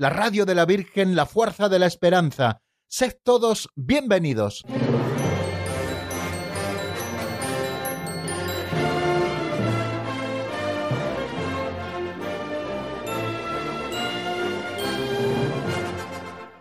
la radio de la Virgen, la fuerza de la esperanza. Sed todos bienvenidos.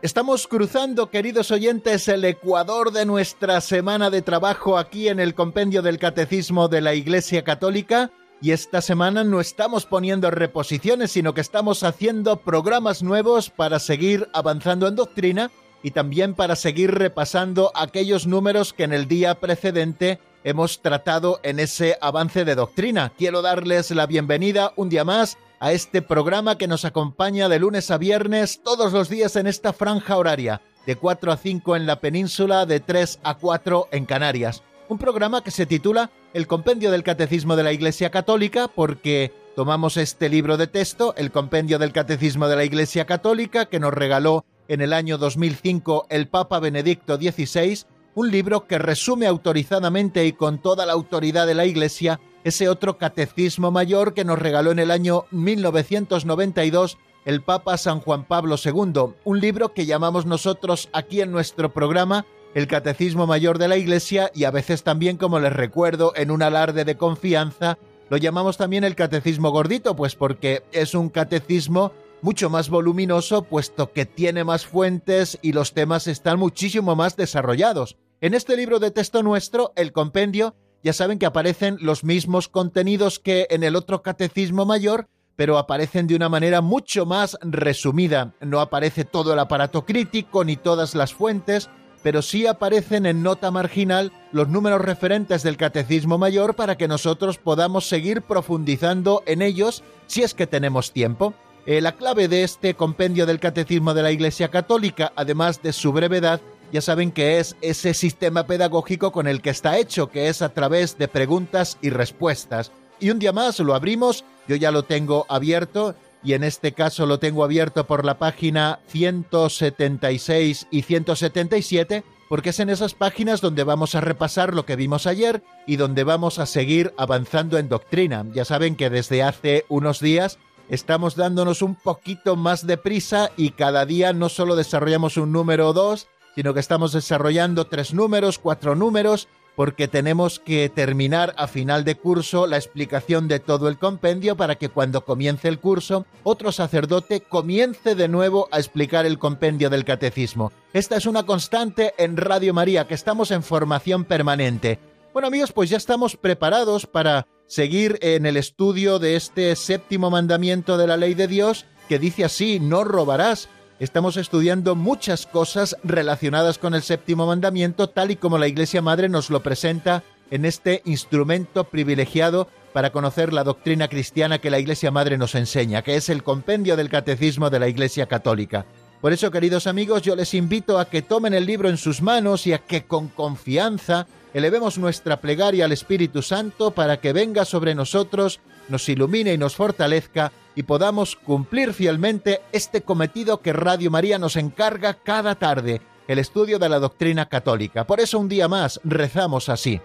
Estamos cruzando, queridos oyentes, el ecuador de nuestra semana de trabajo aquí en el Compendio del Catecismo de la Iglesia Católica y esta semana no estamos poniendo reposiciones, sino que estamos haciendo programas nuevos para seguir avanzando en doctrina y también para seguir repasando aquellos números que en el día precedente hemos tratado en ese avance de doctrina. Quiero darles la bienvenida un día más a este programa que nos acompaña de lunes a viernes todos los días en esta franja horaria, de 4 a 5 en la península, de 3 a 4 en Canarias. Un programa que se titula El Compendio del Catecismo de la Iglesia Católica porque tomamos este libro de texto, el Compendio del Catecismo de la Iglesia Católica, que nos regaló en el año 2005 el Papa Benedicto XVI, un libro que resume autorizadamente y con toda la autoridad de la Iglesia ese otro catecismo mayor que nos regaló en el año 1992 el Papa San Juan Pablo II, un libro que llamamos nosotros aquí en nuestro programa el Catecismo Mayor de la Iglesia y a veces también, como les recuerdo, en un alarde de confianza, lo llamamos también el Catecismo Gordito, pues porque es un catecismo mucho más voluminoso, puesto que tiene más fuentes y los temas están muchísimo más desarrollados. En este libro de texto nuestro, el compendio, ya saben que aparecen los mismos contenidos que en el otro catecismo mayor, pero aparecen de una manera mucho más resumida. No aparece todo el aparato crítico ni todas las fuentes, pero sí aparecen en nota marginal los números referentes del Catecismo Mayor para que nosotros podamos seguir profundizando en ellos si es que tenemos tiempo. Eh, la clave de este compendio del Catecismo de la Iglesia Católica, además de su brevedad, ya saben que es ese sistema pedagógico con el que está hecho, que es a través de preguntas y respuestas. Y un día más lo abrimos, yo ya lo tengo abierto y en este caso lo tengo abierto por la página 176 y 177 porque es en esas páginas donde vamos a repasar lo que vimos ayer y donde vamos a seguir avanzando en doctrina. Ya saben que desde hace unos días estamos dándonos un poquito más de prisa y cada día no solo desarrollamos un número o dos, sino que estamos desarrollando tres números, cuatro números, porque tenemos que terminar a final de curso la explicación de todo el compendio para que cuando comience el curso otro sacerdote comience de nuevo a explicar el compendio del catecismo. Esta es una constante en Radio María, que estamos en formación permanente. Bueno amigos, pues ya estamos preparados para seguir en el estudio de este séptimo mandamiento de la ley de Dios que dice así, no robarás estamos estudiando muchas cosas relacionadas con el séptimo mandamiento, tal y como la Iglesia Madre nos lo presenta en este instrumento privilegiado para conocer la doctrina cristiana que la Iglesia Madre nos enseña, que es el compendio del Catecismo de la Iglesia Católica. Por eso, queridos amigos, yo les invito a que tomen el libro en sus manos y a que con confianza elevemos nuestra plegaria al Espíritu Santo para que venga sobre nosotros, nos ilumine y nos fortalezca y podamos cumplir fielmente este cometido que Radio María nos encarga cada tarde, el estudio de la doctrina católica. Por eso un día más rezamos así.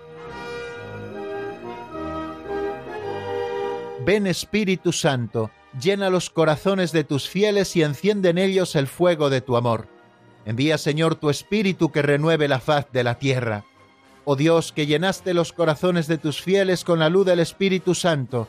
Ven Espíritu Santo, llena los corazones de tus fieles y enciende en ellos el fuego de tu amor. Envía Señor tu Espíritu que renueve la faz de la tierra. Oh Dios, que llenaste los corazones de tus fieles con la luz del Espíritu Santo,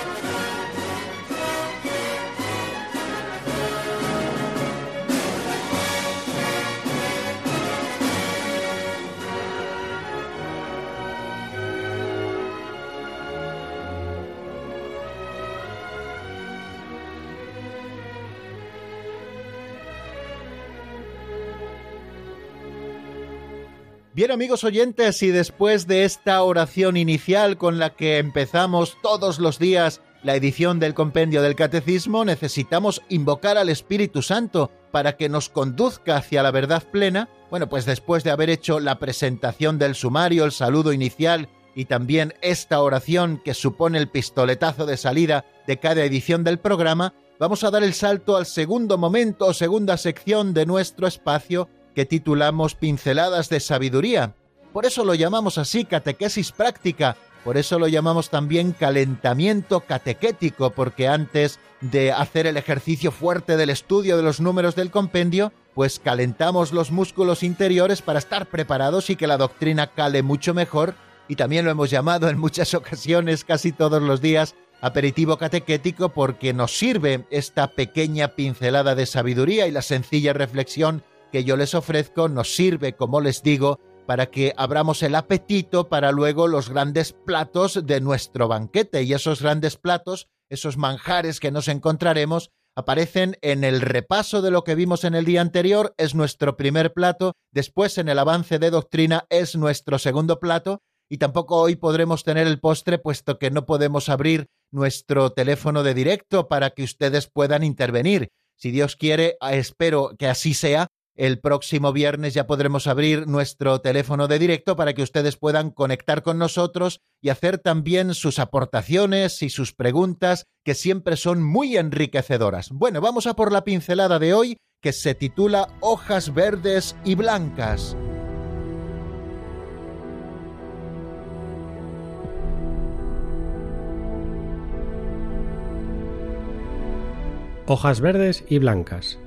Bien amigos oyentes, y después de esta oración inicial con la que empezamos todos los días la edición del compendio del catecismo, necesitamos invocar al Espíritu Santo para que nos conduzca hacia la verdad plena. Bueno, pues después de haber hecho la presentación del sumario, el saludo inicial y también esta oración que supone el pistoletazo de salida de cada edición del programa, vamos a dar el salto al segundo momento o segunda sección de nuestro espacio que titulamos Pinceladas de Sabiduría. Por eso lo llamamos así catequesis práctica, por eso lo llamamos también calentamiento catequético, porque antes de hacer el ejercicio fuerte del estudio de los números del compendio, pues calentamos los músculos interiores para estar preparados y que la doctrina cale mucho mejor, y también lo hemos llamado en muchas ocasiones, casi todos los días, aperitivo catequético porque nos sirve esta pequeña pincelada de sabiduría y la sencilla reflexión que yo les ofrezco nos sirve, como les digo, para que abramos el apetito para luego los grandes platos de nuestro banquete. Y esos grandes platos, esos manjares que nos encontraremos, aparecen en el repaso de lo que vimos en el día anterior, es nuestro primer plato, después en el avance de doctrina es nuestro segundo plato, y tampoco hoy podremos tener el postre puesto que no podemos abrir nuestro teléfono de directo para que ustedes puedan intervenir. Si Dios quiere, espero que así sea, el próximo viernes ya podremos abrir nuestro teléfono de directo para que ustedes puedan conectar con nosotros y hacer también sus aportaciones y sus preguntas, que siempre son muy enriquecedoras. Bueno, vamos a por la pincelada de hoy, que se titula Hojas verdes y blancas. Hojas verdes y blancas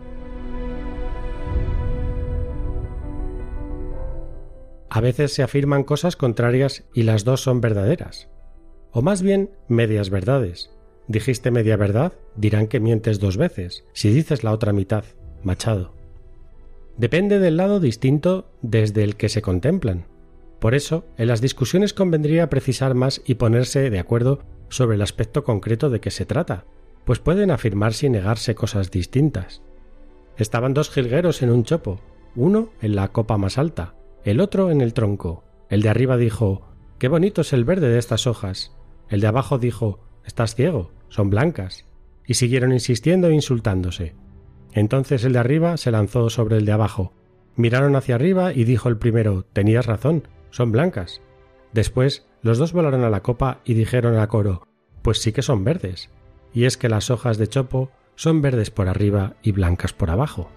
A veces se afirman cosas contrarias y las dos son verdaderas. O más bien, medias verdades. Dijiste media verdad, dirán que mientes dos veces, si dices la otra mitad, Machado. Depende del lado distinto desde el que se contemplan. Por eso, en las discusiones convendría precisar más y ponerse de acuerdo sobre el aspecto concreto de que se trata, pues pueden afirmarse y negarse cosas distintas. Estaban dos jilgueros en un chopo, uno en la copa más alta, el otro en el tronco. El de arriba dijo Qué bonito es el verde de estas hojas. El de abajo dijo Estás ciego, son blancas. Y siguieron insistiendo e insultándose. Entonces el de arriba se lanzó sobre el de abajo. Miraron hacia arriba y dijo el primero Tenías razón, son blancas. Después los dos volaron a la copa y dijeron a coro Pues sí que son verdes. Y es que las hojas de chopo son verdes por arriba y blancas por abajo.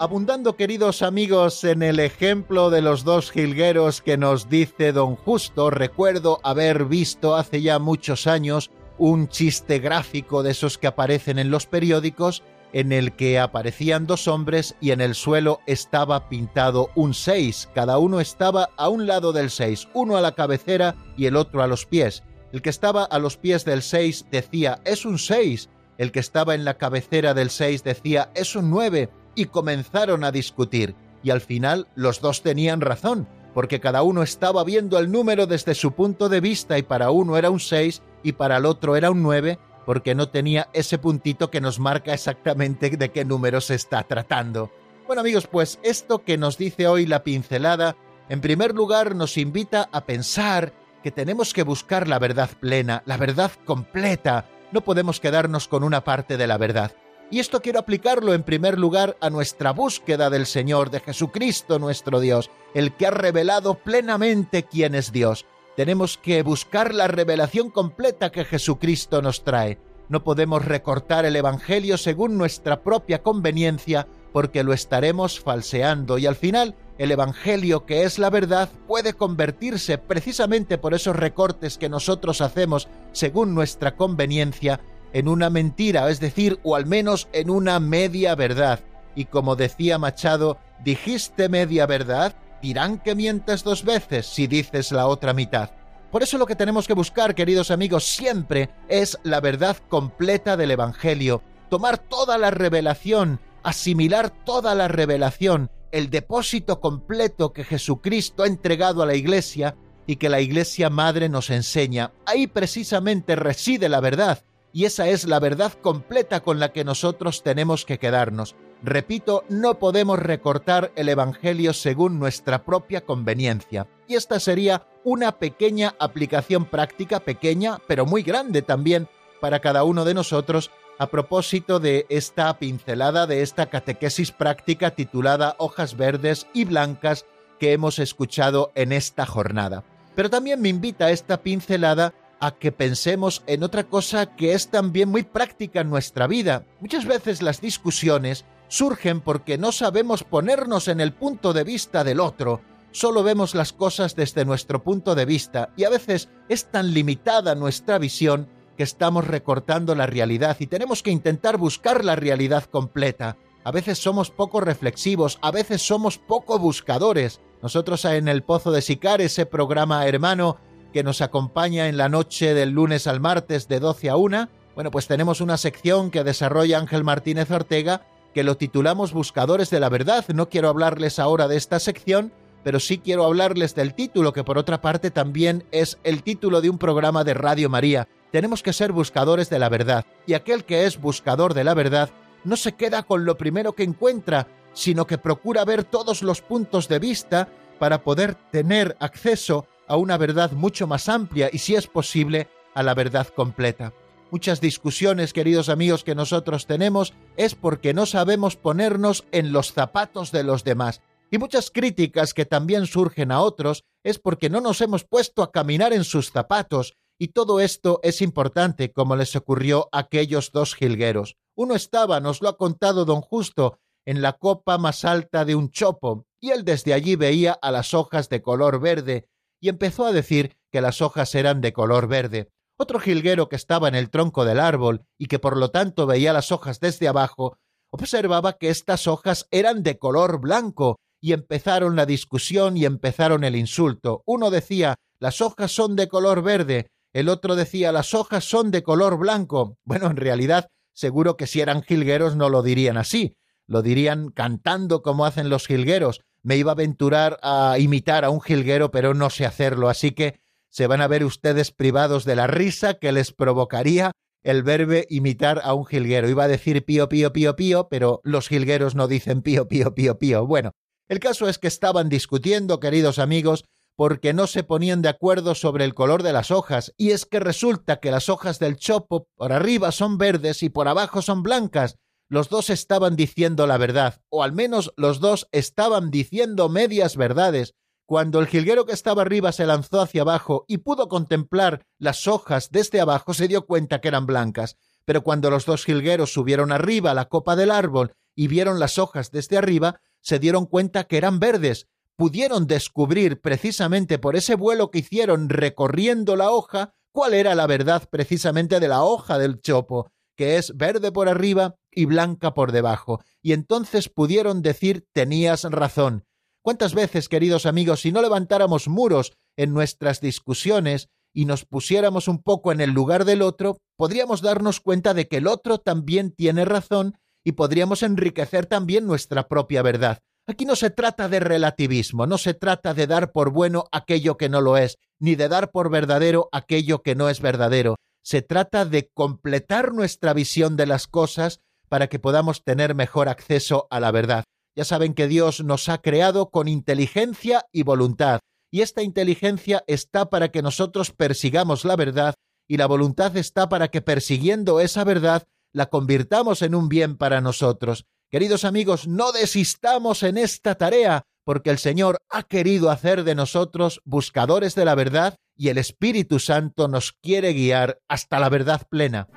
Abundando queridos amigos en el ejemplo de los dos jilgueros que nos dice don Justo, recuerdo haber visto hace ya muchos años un chiste gráfico de esos que aparecen en los periódicos en el que aparecían dos hombres y en el suelo estaba pintado un 6. Cada uno estaba a un lado del 6, uno a la cabecera y el otro a los pies. El que estaba a los pies del 6 decía es un 6, el que estaba en la cabecera del 6 decía es un 9 y comenzaron a discutir, y al final los dos tenían razón, porque cada uno estaba viendo el número desde su punto de vista y para uno era un 6 y para el otro era un 9, porque no tenía ese puntito que nos marca exactamente de qué número se está tratando. Bueno amigos, pues esto que nos dice hoy la pincelada, en primer lugar nos invita a pensar que tenemos que buscar la verdad plena, la verdad completa, no podemos quedarnos con una parte de la verdad. Y esto quiero aplicarlo en primer lugar a nuestra búsqueda del Señor, de Jesucristo nuestro Dios, el que ha revelado plenamente quién es Dios. Tenemos que buscar la revelación completa que Jesucristo nos trae. No podemos recortar el Evangelio según nuestra propia conveniencia, porque lo estaremos falseando y al final el Evangelio, que es la verdad, puede convertirse precisamente por esos recortes que nosotros hacemos según nuestra conveniencia en una mentira, es decir, o al menos en una media verdad. Y como decía Machado, dijiste media verdad, dirán que mientes dos veces si dices la otra mitad. Por eso lo que tenemos que buscar, queridos amigos, siempre es la verdad completa del Evangelio, tomar toda la revelación, asimilar toda la revelación, el depósito completo que Jesucristo ha entregado a la Iglesia y que la Iglesia Madre nos enseña. Ahí precisamente reside la verdad, y esa es la verdad completa con la que nosotros tenemos que quedarnos. Repito, no podemos recortar el Evangelio según nuestra propia conveniencia. Y esta sería una pequeña aplicación práctica, pequeña, pero muy grande también, para cada uno de nosotros, a propósito de esta pincelada, de esta catequesis práctica titulada Hojas Verdes y Blancas que hemos escuchado en esta jornada. Pero también me invita esta pincelada a que pensemos en otra cosa que es también muy práctica en nuestra vida. Muchas veces las discusiones surgen porque no sabemos ponernos en el punto de vista del otro, solo vemos las cosas desde nuestro punto de vista y a veces es tan limitada nuestra visión que estamos recortando la realidad y tenemos que intentar buscar la realidad completa. A veces somos poco reflexivos, a veces somos poco buscadores. Nosotros en el Pozo de Sicar, ese programa hermano que nos acompaña en la noche del lunes al martes de 12 a 1, bueno, pues tenemos una sección que desarrolla Ángel Martínez Ortega que lo titulamos Buscadores de la Verdad. No quiero hablarles ahora de esta sección, pero sí quiero hablarles del título, que por otra parte también es el título de un programa de Radio María. Tenemos que ser buscadores de la verdad, y aquel que es buscador de la verdad no se queda con lo primero que encuentra, sino que procura ver todos los puntos de vista para poder tener acceso a una verdad mucho más amplia y, si es posible, a la verdad completa. Muchas discusiones, queridos amigos, que nosotros tenemos es porque no sabemos ponernos en los zapatos de los demás. Y muchas críticas que también surgen a otros es porque no nos hemos puesto a caminar en sus zapatos. Y todo esto es importante, como les ocurrió a aquellos dos jilgueros. Uno estaba, nos lo ha contado don Justo, en la copa más alta de un chopo, y él desde allí veía a las hojas de color verde, y empezó a decir que las hojas eran de color verde. Otro jilguero que estaba en el tronco del árbol y que por lo tanto veía las hojas desde abajo, observaba que estas hojas eran de color blanco, y empezaron la discusión y empezaron el insulto. Uno decía las hojas son de color verde, el otro decía las hojas son de color blanco. Bueno, en realidad, seguro que si eran jilgueros no lo dirían así, lo dirían cantando como hacen los jilgueros. Me iba a aventurar a imitar a un jilguero, pero no sé hacerlo, así que se van a ver ustedes privados de la risa que les provocaría el verbe imitar a un jilguero. Iba a decir pío, pío, pío, pío, pero los jilgueros no dicen pío, pío, pío, pío. Bueno, el caso es que estaban discutiendo, queridos amigos, porque no se ponían de acuerdo sobre el color de las hojas, y es que resulta que las hojas del chopo por arriba son verdes y por abajo son blancas. Los dos estaban diciendo la verdad, o al menos los dos estaban diciendo medias verdades, cuando el jilguero que estaba arriba se lanzó hacia abajo y pudo contemplar las hojas desde abajo, se dio cuenta que eran blancas. Pero cuando los dos jilgueros subieron arriba a la copa del árbol y vieron las hojas desde arriba, se dieron cuenta que eran verdes. Pudieron descubrir precisamente por ese vuelo que hicieron recorriendo la hoja cuál era la verdad precisamente de la hoja del chopo, que es verde por arriba y blanca por debajo. Y entonces pudieron decir tenías razón ¿Cuántas veces, queridos amigos, si no levantáramos muros en nuestras discusiones y nos pusiéramos un poco en el lugar del otro, podríamos darnos cuenta de que el otro también tiene razón y podríamos enriquecer también nuestra propia verdad. Aquí no se trata de relativismo, no se trata de dar por bueno aquello que no lo es, ni de dar por verdadero aquello que no es verdadero. Se trata de completar nuestra visión de las cosas para que podamos tener mejor acceso a la verdad. Ya saben que Dios nos ha creado con inteligencia y voluntad, y esta inteligencia está para que nosotros persigamos la verdad, y la voluntad está para que persiguiendo esa verdad la convirtamos en un bien para nosotros. Queridos amigos, no desistamos en esta tarea, porque el Señor ha querido hacer de nosotros buscadores de la verdad y el Espíritu Santo nos quiere guiar hasta la verdad plena.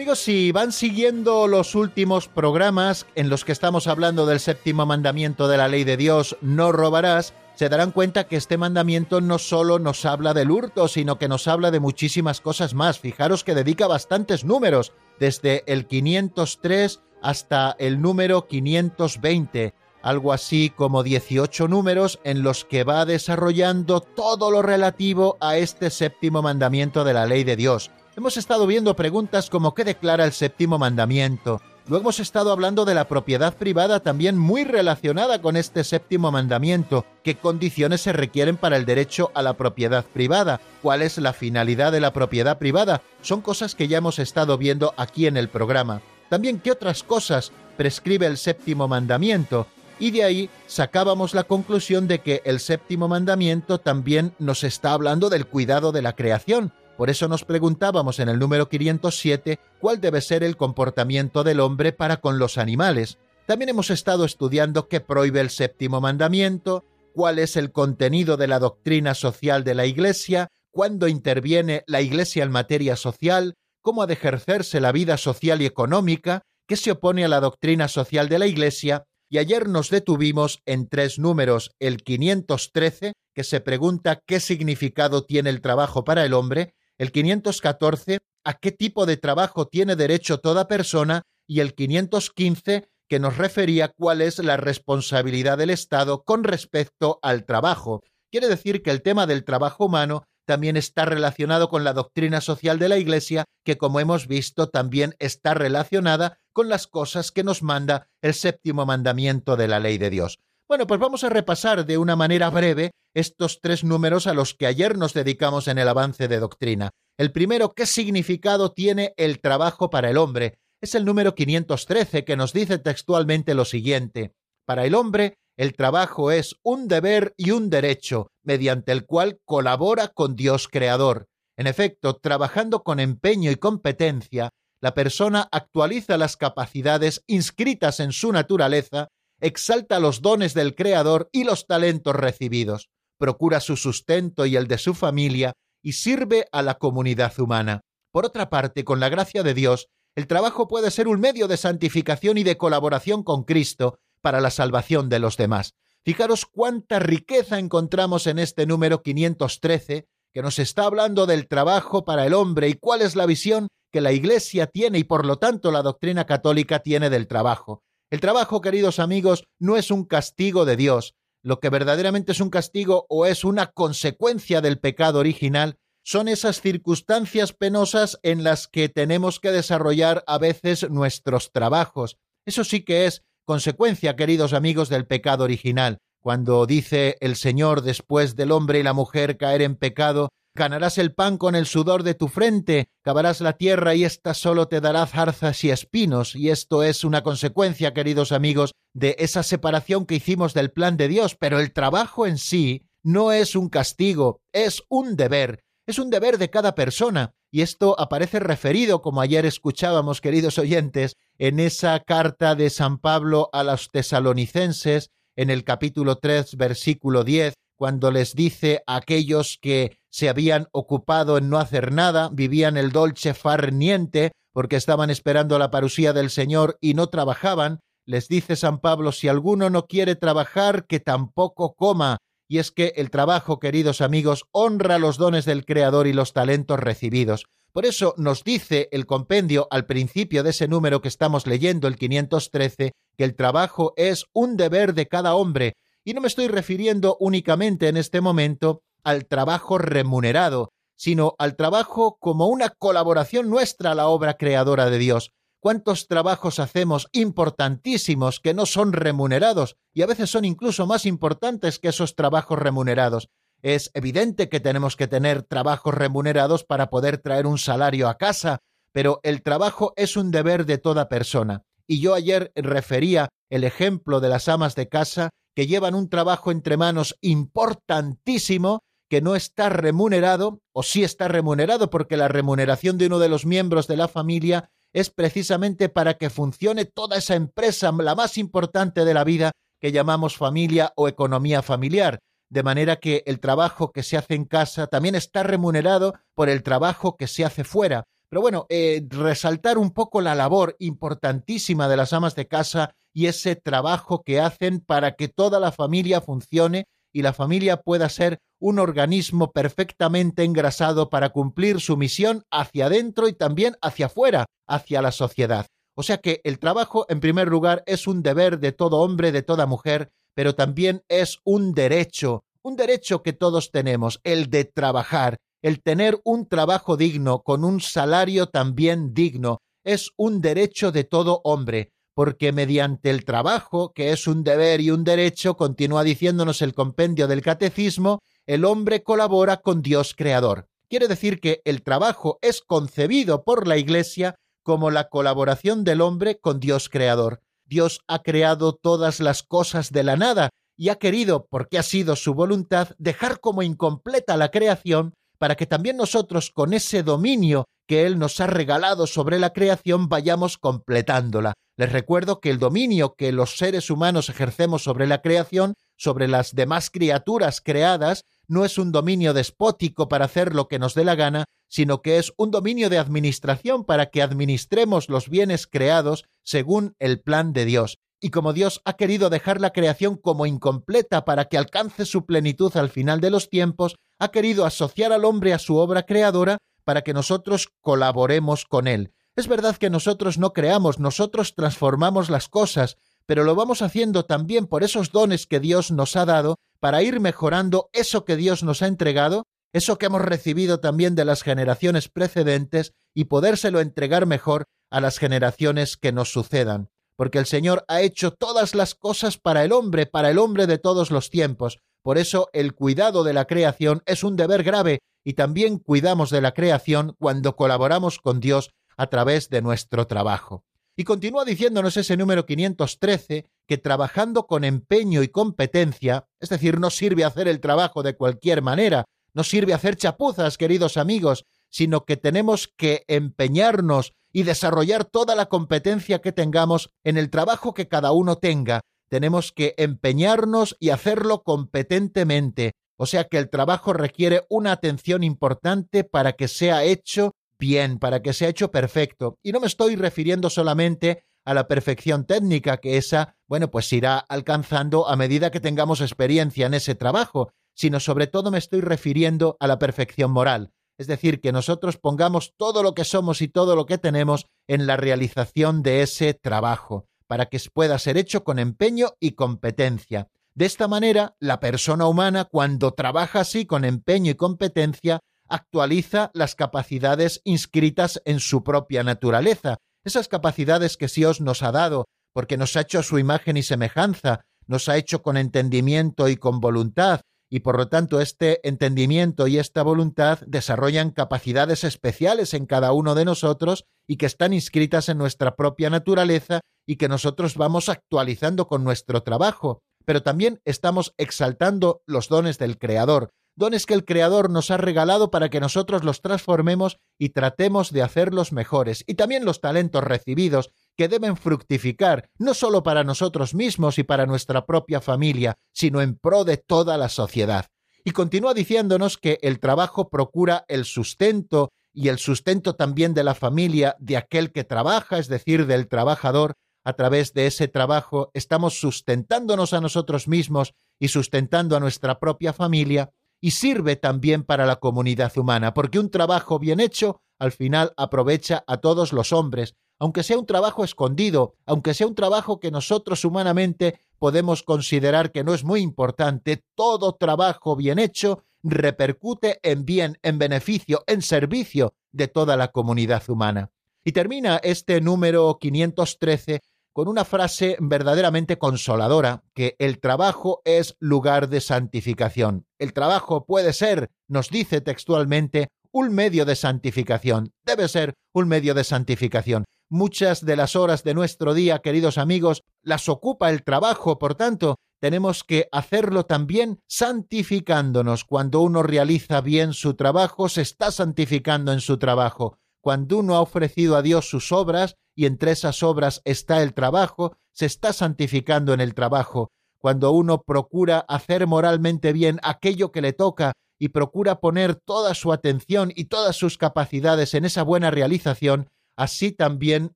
Amigos, si van siguiendo los últimos programas en los que estamos hablando del séptimo mandamiento de la ley de Dios, no robarás, se darán cuenta que este mandamiento no solo nos habla del hurto, sino que nos habla de muchísimas cosas más. Fijaros que dedica bastantes números, desde el 503 hasta el número 520, algo así como 18 números en los que va desarrollando todo lo relativo a este séptimo mandamiento de la ley de Dios. Hemos estado viendo preguntas como ¿qué declara el séptimo mandamiento? Luego hemos estado hablando de la propiedad privada también muy relacionada con este séptimo mandamiento. ¿Qué condiciones se requieren para el derecho a la propiedad privada? ¿Cuál es la finalidad de la propiedad privada? Son cosas que ya hemos estado viendo aquí en el programa. También qué otras cosas prescribe el séptimo mandamiento. Y de ahí sacábamos la conclusión de que el séptimo mandamiento también nos está hablando del cuidado de la creación. Por eso nos preguntábamos en el número 507 cuál debe ser el comportamiento del hombre para con los animales. También hemos estado estudiando qué prohíbe el séptimo mandamiento, cuál es el contenido de la doctrina social de la Iglesia, cuándo interviene la Iglesia en materia social, cómo ha de ejercerse la vida social y económica, qué se opone a la doctrina social de la Iglesia, y ayer nos detuvimos en tres números, el 513, que se pregunta qué significado tiene el trabajo para el hombre, el 514, a qué tipo de trabajo tiene derecho toda persona, y el 515, que nos refería cuál es la responsabilidad del Estado con respecto al trabajo. Quiere decir que el tema del trabajo humano también está relacionado con la doctrina social de la Iglesia, que como hemos visto también está relacionada con las cosas que nos manda el séptimo mandamiento de la ley de Dios. Bueno, pues vamos a repasar de una manera breve estos tres números a los que ayer nos dedicamos en el avance de doctrina. El primero, ¿qué significado tiene el trabajo para el hombre? Es el número 513 que nos dice textualmente lo siguiente. Para el hombre, el trabajo es un deber y un derecho, mediante el cual colabora con Dios Creador. En efecto, trabajando con empeño y competencia, la persona actualiza las capacidades inscritas en su naturaleza, exalta los dones del Creador y los talentos recibidos, procura su sustento y el de su familia, y sirve a la comunidad humana. Por otra parte, con la gracia de Dios, el trabajo puede ser un medio de santificación y de colaboración con Cristo para la salvación de los demás. Fijaros cuánta riqueza encontramos en este número 513, que nos está hablando del trabajo para el hombre y cuál es la visión que la Iglesia tiene y por lo tanto la doctrina católica tiene del trabajo. El trabajo, queridos amigos, no es un castigo de Dios. Lo que verdaderamente es un castigo o es una consecuencia del pecado original son esas circunstancias penosas en las que tenemos que desarrollar a veces nuestros trabajos. Eso sí que es consecuencia, queridos amigos, del pecado original. Cuando dice el Señor después del hombre y la mujer caer en pecado, ganarás el pan con el sudor de tu frente, cavarás la tierra y ésta solo te dará zarzas y espinos, y esto es una consecuencia, queridos amigos, de esa separación que hicimos del plan de Dios, pero el trabajo en sí no es un castigo, es un deber, es un deber de cada persona, y esto aparece referido, como ayer escuchábamos, queridos oyentes, en esa carta de San Pablo a los tesalonicenses, en el capítulo 3, versículo 10, cuando les dice a aquellos que se habían ocupado en no hacer nada, vivían el dolce far niente, porque estaban esperando la parusía del Señor y no trabajaban, les dice San Pablo, si alguno no quiere trabajar, que tampoco coma, y es que el trabajo, queridos amigos, honra los dones del Creador y los talentos recibidos. Por eso nos dice el compendio al principio de ese número que estamos leyendo, el 513, que el trabajo es un deber de cada hombre, y no me estoy refiriendo únicamente en este momento al trabajo remunerado, sino al trabajo como una colaboración nuestra a la obra creadora de Dios cuántos trabajos hacemos importantísimos que no son remunerados y a veces son incluso más importantes que esos trabajos remunerados. Es evidente que tenemos que tener trabajos remunerados para poder traer un salario a casa, pero el trabajo es un deber de toda persona. Y yo ayer refería el ejemplo de las amas de casa que llevan un trabajo entre manos importantísimo que no está remunerado, o sí está remunerado porque la remuneración de uno de los miembros de la familia es precisamente para que funcione toda esa empresa, la más importante de la vida, que llamamos familia o economía familiar, de manera que el trabajo que se hace en casa también está remunerado por el trabajo que se hace fuera. Pero bueno, eh, resaltar un poco la labor importantísima de las amas de casa y ese trabajo que hacen para que toda la familia funcione y la familia pueda ser un organismo perfectamente engrasado para cumplir su misión hacia adentro y también hacia afuera, hacia la sociedad. O sea que el trabajo, en primer lugar, es un deber de todo hombre, de toda mujer, pero también es un derecho, un derecho que todos tenemos, el de trabajar, el tener un trabajo digno, con un salario también digno, es un derecho de todo hombre, porque mediante el trabajo, que es un deber y un derecho, continúa diciéndonos el compendio del catecismo, el hombre colabora con Dios Creador. Quiere decir que el trabajo es concebido por la Iglesia como la colaboración del hombre con Dios Creador. Dios ha creado todas las cosas de la nada y ha querido, porque ha sido su voluntad, dejar como incompleta la creación para que también nosotros, con ese dominio que Él nos ha regalado sobre la creación, vayamos completándola. Les recuerdo que el dominio que los seres humanos ejercemos sobre la creación, sobre las demás criaturas creadas, no es un dominio despótico para hacer lo que nos dé la gana, sino que es un dominio de administración para que administremos los bienes creados según el plan de Dios. Y como Dios ha querido dejar la creación como incompleta para que alcance su plenitud al final de los tiempos, ha querido asociar al hombre a su obra creadora para que nosotros colaboremos con él. Es verdad que nosotros no creamos, nosotros transformamos las cosas, pero lo vamos haciendo también por esos dones que Dios nos ha dado para ir mejorando eso que Dios nos ha entregado, eso que hemos recibido también de las generaciones precedentes y podérselo entregar mejor a las generaciones que nos sucedan. Porque el Señor ha hecho todas las cosas para el hombre, para el hombre de todos los tiempos. Por eso el cuidado de la creación es un deber grave y también cuidamos de la creación cuando colaboramos con Dios a través de nuestro trabajo. Y continúa diciéndonos ese número 513 que trabajando con empeño y competencia, es decir, no sirve hacer el trabajo de cualquier manera, no sirve hacer chapuzas, queridos amigos, sino que tenemos que empeñarnos y desarrollar toda la competencia que tengamos en el trabajo que cada uno tenga. Tenemos que empeñarnos y hacerlo competentemente. O sea que el trabajo requiere una atención importante para que sea hecho bien, para que sea hecho perfecto. Y no me estoy refiriendo solamente a la perfección técnica, que esa, bueno, pues irá alcanzando a medida que tengamos experiencia en ese trabajo, sino sobre todo me estoy refiriendo a la perfección moral. Es decir, que nosotros pongamos todo lo que somos y todo lo que tenemos en la realización de ese trabajo, para que pueda ser hecho con empeño y competencia. De esta manera, la persona humana, cuando trabaja así con empeño y competencia, actualiza las capacidades inscritas en su propia naturaleza, esas capacidades que Dios nos ha dado, porque nos ha hecho a su imagen y semejanza, nos ha hecho con entendimiento y con voluntad, y por lo tanto este entendimiento y esta voluntad desarrollan capacidades especiales en cada uno de nosotros y que están inscritas en nuestra propia naturaleza y que nosotros vamos actualizando con nuestro trabajo, pero también estamos exaltando los dones del Creador, dones que el Creador nos ha regalado para que nosotros los transformemos y tratemos de hacerlos mejores, y también los talentos recibidos que deben fructificar no solo para nosotros mismos y para nuestra propia familia, sino en pro de toda la sociedad. Y continúa diciéndonos que el trabajo procura el sustento y el sustento también de la familia de aquel que trabaja, es decir, del trabajador, a través de ese trabajo estamos sustentándonos a nosotros mismos y sustentando a nuestra propia familia y sirve también para la comunidad humana, porque un trabajo bien hecho al final aprovecha a todos los hombres, aunque sea un trabajo escondido, aunque sea un trabajo que nosotros humanamente podemos considerar que no es muy importante, todo trabajo bien hecho repercute en bien, en beneficio, en servicio de toda la comunidad humana. Y termina este número 513 con una frase verdaderamente consoladora, que el trabajo es lugar de santificación. El trabajo puede ser, nos dice textualmente, un medio de santificación, debe ser un medio de santificación. Muchas de las horas de nuestro día, queridos amigos, las ocupa el trabajo, por tanto, tenemos que hacerlo también santificándonos. Cuando uno realiza bien su trabajo, se está santificando en su trabajo. Cuando uno ha ofrecido a Dios sus obras, y entre esas obras está el trabajo, se está santificando en el trabajo. Cuando uno procura hacer moralmente bien aquello que le toca y procura poner toda su atención y todas sus capacidades en esa buena realización, así también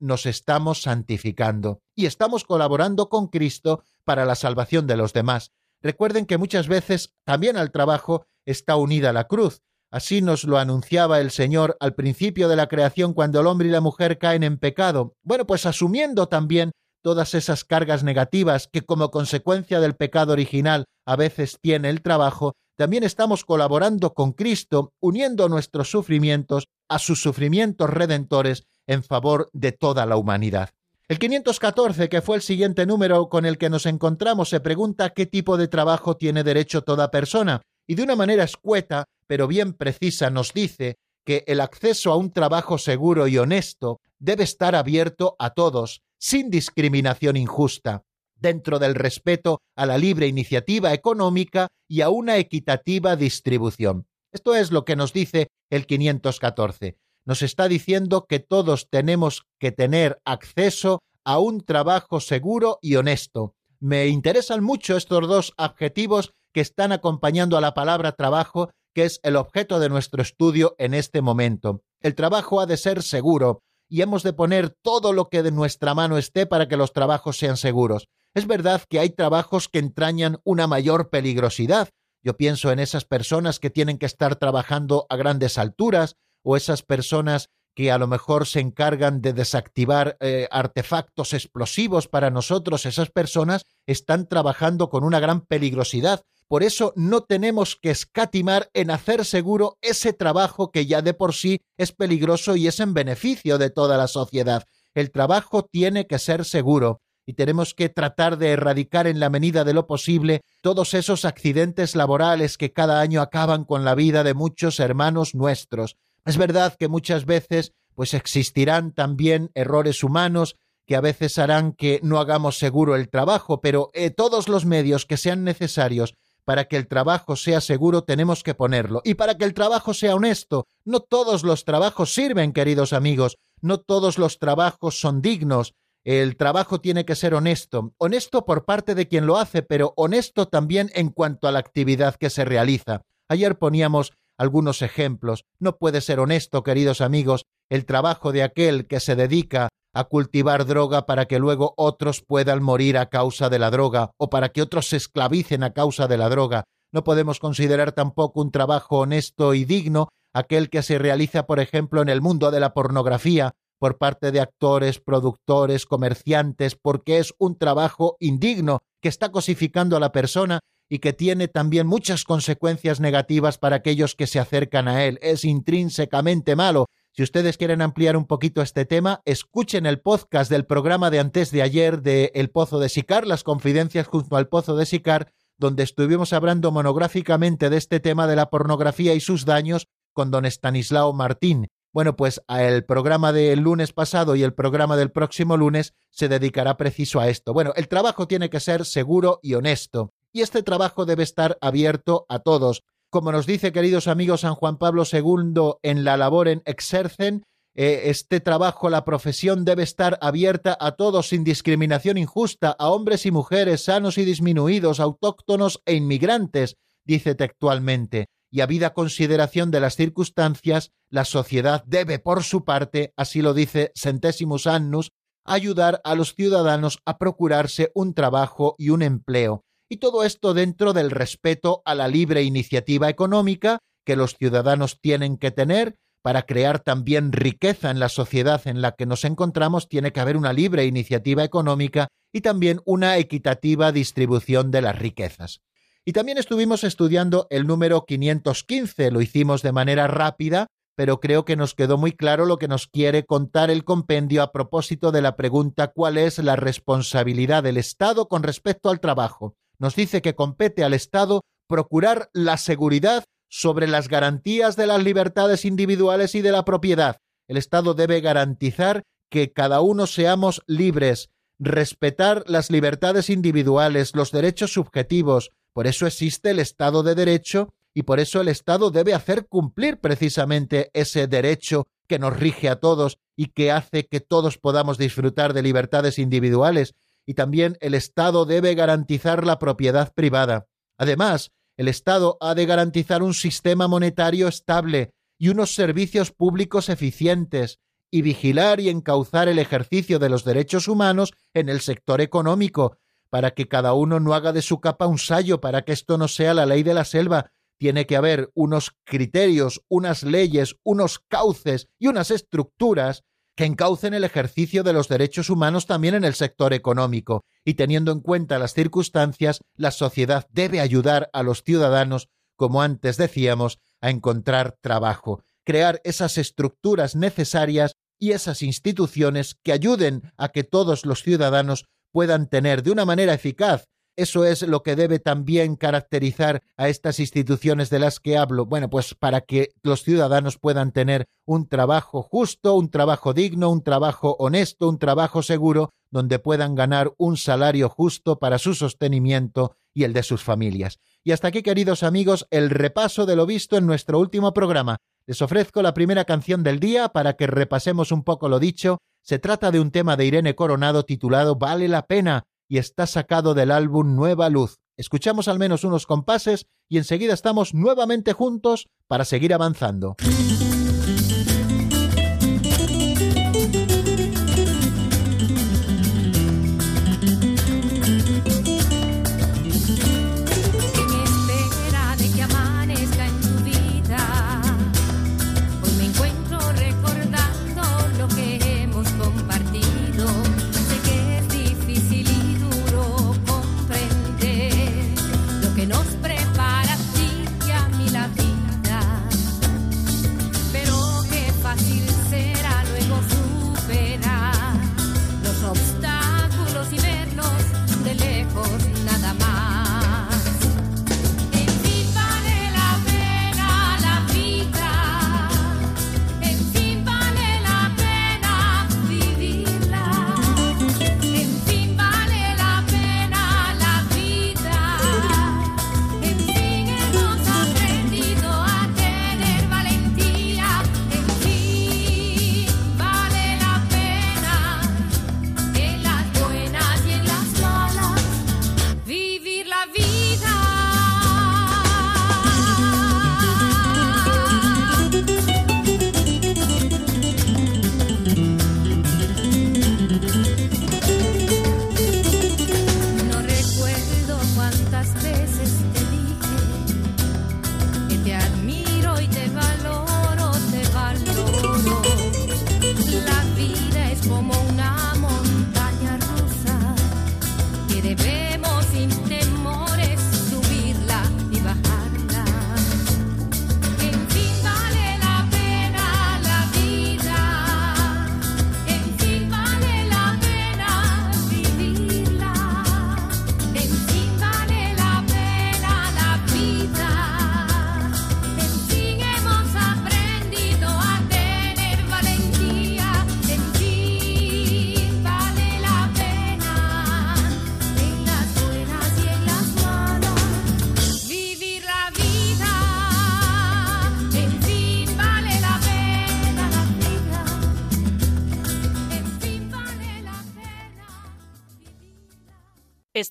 nos estamos santificando y estamos colaborando con Cristo para la salvación de los demás. Recuerden que muchas veces también al trabajo está unida la cruz. Así nos lo anunciaba el Señor al principio de la creación cuando el hombre y la mujer caen en pecado. Bueno, pues asumiendo también todas esas cargas negativas que como consecuencia del pecado original a veces tiene el trabajo, también estamos colaborando con Cristo, uniendo nuestros sufrimientos a sus sufrimientos redentores en favor de toda la humanidad. El 514, que fue el siguiente número con el que nos encontramos, se pregunta qué tipo de trabajo tiene derecho toda persona, y de una manera escueta, pero bien precisa, nos dice que el acceso a un trabajo seguro y honesto debe estar abierto a todos, sin discriminación injusta, dentro del respeto a la libre iniciativa económica y a una equitativa distribución. Esto es lo que nos dice el 514. Nos está diciendo que todos tenemos que tener acceso a un trabajo seguro y honesto. Me interesan mucho estos dos adjetivos que están acompañando a la palabra trabajo, que es el objeto de nuestro estudio en este momento. El trabajo ha de ser seguro, y hemos de poner todo lo que de nuestra mano esté para que los trabajos sean seguros. Es verdad que hay trabajos que entrañan una mayor peligrosidad. Yo pienso en esas personas que tienen que estar trabajando a grandes alturas o esas personas que a lo mejor se encargan de desactivar eh, artefactos explosivos para nosotros, esas personas están trabajando con una gran peligrosidad. Por eso no tenemos que escatimar en hacer seguro ese trabajo que ya de por sí es peligroso y es en beneficio de toda la sociedad. El trabajo tiene que ser seguro y tenemos que tratar de erradicar en la medida de lo posible todos esos accidentes laborales que cada año acaban con la vida de muchos hermanos nuestros. Es verdad que muchas veces pues existirán también errores humanos que a veces harán que no hagamos seguro el trabajo, pero eh, todos los medios que sean necesarios para que el trabajo sea seguro tenemos que ponerlo. Y para que el trabajo sea honesto, no todos los trabajos sirven, queridos amigos, no todos los trabajos son dignos. El trabajo tiene que ser honesto, honesto por parte de quien lo hace, pero honesto también en cuanto a la actividad que se realiza. Ayer poníamos algunos ejemplos. No puede ser honesto, queridos amigos, el trabajo de aquel que se dedica a cultivar droga para que luego otros puedan morir a causa de la droga o para que otros se esclavicen a causa de la droga. No podemos considerar tampoco un trabajo honesto y digno aquel que se realiza, por ejemplo, en el mundo de la pornografía por parte de actores, productores, comerciantes, porque es un trabajo indigno que está cosificando a la persona y que tiene también muchas consecuencias negativas para aquellos que se acercan a él. Es intrínsecamente malo si ustedes quieren ampliar un poquito este tema, escuchen el podcast del programa de antes de ayer de El Pozo de Sicar, las confidencias junto al Pozo de Sicar, donde estuvimos hablando monográficamente de este tema de la pornografía y sus daños con don Estanislao Martín. Bueno, pues el programa del lunes pasado y el programa del próximo lunes se dedicará preciso a esto. Bueno, el trabajo tiene que ser seguro y honesto, y este trabajo debe estar abierto a todos, como nos dice, queridos amigos, San Juan Pablo II en la labor en Exercen, eh, este trabajo, la profesión debe estar abierta a todos sin discriminación injusta, a hombres y mujeres, sanos y disminuidos, autóctonos e inmigrantes, dice textualmente, y habida consideración de las circunstancias, la sociedad debe, por su parte, así lo dice Centesimus Annus, ayudar a los ciudadanos a procurarse un trabajo y un empleo, y todo esto dentro del respeto a la libre iniciativa económica que los ciudadanos tienen que tener para crear también riqueza en la sociedad en la que nos encontramos, tiene que haber una libre iniciativa económica y también una equitativa distribución de las riquezas. Y también estuvimos estudiando el número 515, lo hicimos de manera rápida, pero creo que nos quedó muy claro lo que nos quiere contar el compendio a propósito de la pregunta cuál es la responsabilidad del Estado con respecto al trabajo nos dice que compete al Estado procurar la seguridad sobre las garantías de las libertades individuales y de la propiedad. El Estado debe garantizar que cada uno seamos libres, respetar las libertades individuales, los derechos subjetivos. Por eso existe el Estado de Derecho y por eso el Estado debe hacer cumplir precisamente ese derecho que nos rige a todos y que hace que todos podamos disfrutar de libertades individuales y también el Estado debe garantizar la propiedad privada. Además, el Estado ha de garantizar un sistema monetario estable y unos servicios públicos eficientes, y vigilar y encauzar el ejercicio de los derechos humanos en el sector económico, para que cada uno no haga de su capa un sayo, para que esto no sea la ley de la selva, tiene que haber unos criterios, unas leyes, unos cauces y unas estructuras que encaucen el ejercicio de los derechos humanos también en el sector económico, y teniendo en cuenta las circunstancias, la sociedad debe ayudar a los ciudadanos, como antes decíamos, a encontrar trabajo, crear esas estructuras necesarias y esas instituciones que ayuden a que todos los ciudadanos puedan tener de una manera eficaz eso es lo que debe también caracterizar a estas instituciones de las que hablo. Bueno, pues para que los ciudadanos puedan tener un trabajo justo, un trabajo digno, un trabajo honesto, un trabajo seguro, donde puedan ganar un salario justo para su sostenimiento y el de sus familias. Y hasta aquí, queridos amigos, el repaso de lo visto en nuestro último programa. Les ofrezco la primera canción del día para que repasemos un poco lo dicho. Se trata de un tema de Irene Coronado titulado Vale la pena y está sacado del álbum Nueva Luz. Escuchamos al menos unos compases y enseguida estamos nuevamente juntos para seguir avanzando.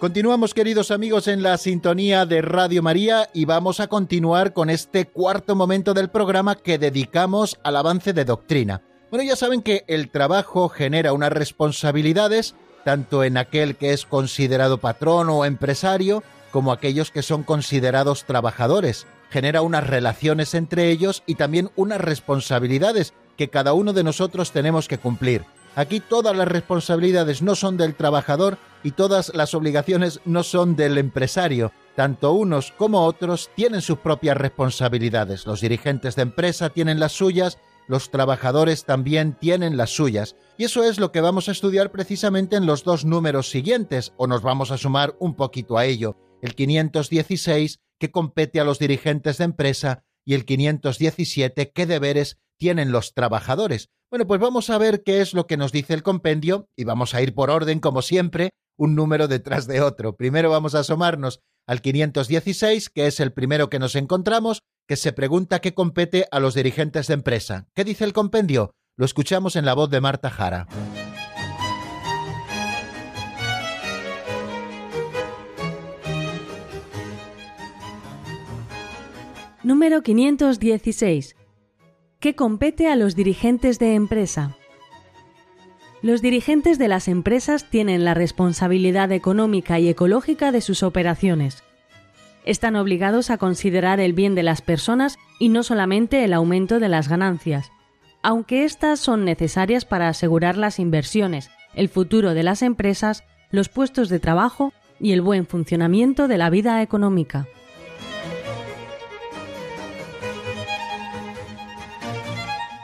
Continuamos queridos amigos en la sintonía de Radio María y vamos a continuar con este cuarto momento del programa que dedicamos al avance de doctrina. Bueno, ya saben que el trabajo genera unas responsabilidades, tanto en aquel que es considerado patrón o empresario, como aquellos que son considerados trabajadores. Genera unas relaciones entre ellos y también unas responsabilidades que cada uno de nosotros tenemos que cumplir. Aquí todas las responsabilidades no son del trabajador y todas las obligaciones no son del empresario. Tanto unos como otros tienen sus propias responsabilidades. Los dirigentes de empresa tienen las suyas, los trabajadores también tienen las suyas. Y eso es lo que vamos a estudiar precisamente en los dos números siguientes, o nos vamos a sumar un poquito a ello. El 516, que compete a los dirigentes de empresa, y el 517, qué deberes tienen los trabajadores. Bueno, pues vamos a ver qué es lo que nos dice el compendio y vamos a ir por orden, como siempre, un número detrás de otro. Primero vamos a asomarnos al 516, que es el primero que nos encontramos, que se pregunta qué compete a los dirigentes de empresa. ¿Qué dice el compendio? Lo escuchamos en la voz de Marta Jara. Número 516. ¿Qué compete a los dirigentes de empresa? Los dirigentes de las empresas tienen la responsabilidad económica y ecológica de sus operaciones. Están obligados a considerar el bien de las personas y no solamente el aumento de las ganancias, aunque éstas son necesarias para asegurar las inversiones, el futuro de las empresas, los puestos de trabajo y el buen funcionamiento de la vida económica.